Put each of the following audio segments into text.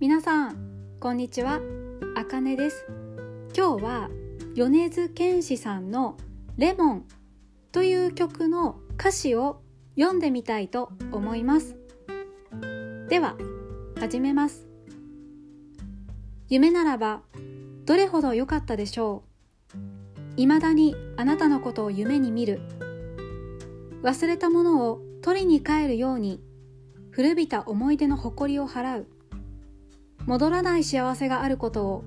皆さんこんにちは、あかねです。今日は米津玄師さんのレモンという曲の歌詞を読んでみたいと思います。では、始めます。夢ならばどれほど良かったでしょう。未だにあなたのことを夢に見る。忘れたものを取りに帰るように古びた思い出の誇りを払う。戻らない幸せがあることを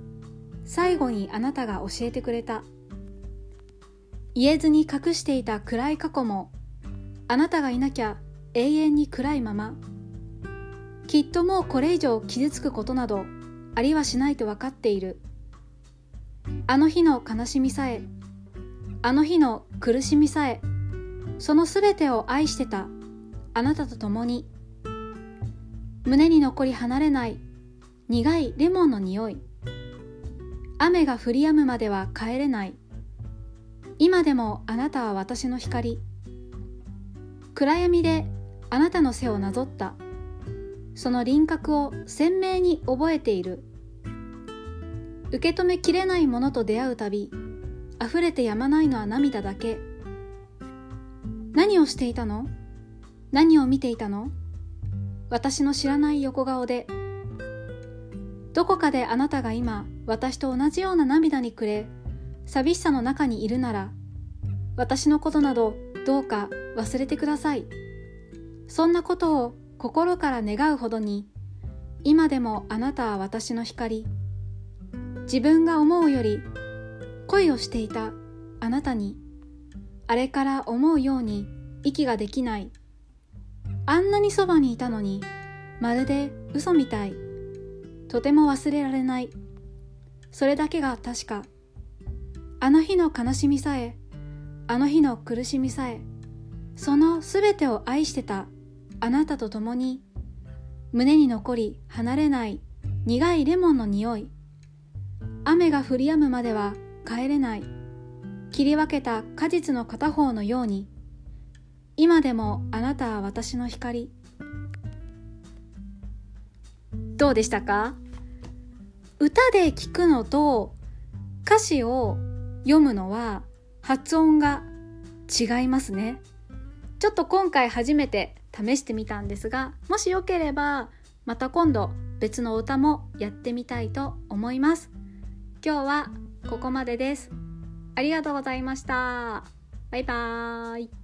最後にあなたが教えてくれた。言えずに隠していた暗い過去もあなたがいなきゃ永遠に暗いまま。きっともうこれ以上傷つくことなどありはしないと分かっている。あの日の悲しみさえ、あの日の苦しみさえ、そのすべてを愛してたあなたと共に、胸に残り離れない苦いレモンの匂い。雨が降り止むまでは帰れない。今でもあなたは私の光。暗闇であなたの背をなぞった。その輪郭を鮮明に覚えている。受け止めきれないものと出会うたび溢れてやまないのは涙だけ。何をしていたの？何を見ていたの？私の知らない横顔で。どこかであなたが今私と同じような涙にくれ寂しさの中にいるなら私のことなどどうか忘れてください。そんなことを心から願うほどに今でもあなたは私の光自分が思うより恋をしていたあなたにあれから思うように息ができない。あんなにそばにいたのにまるで嘘みたい。とても忘れられない。それだけが確か。あの日の悲しみさえ、あの日の苦しみさえ、そのすべてを愛してたあなたと共に、胸に残り離れない苦いレモンの匂い。雨が降り止むまでは帰れない。切り分けた果実の片方のように、今でもあなたは私の光。どうでしたか？歌で聞くのと歌詞を読むのは発音が違いますね。ちょっと今回初めて試してみたんですが、もしよければまた今度別の歌もやってみたいと思います。今日はここまでです。ありがとうございました。バイバーイ。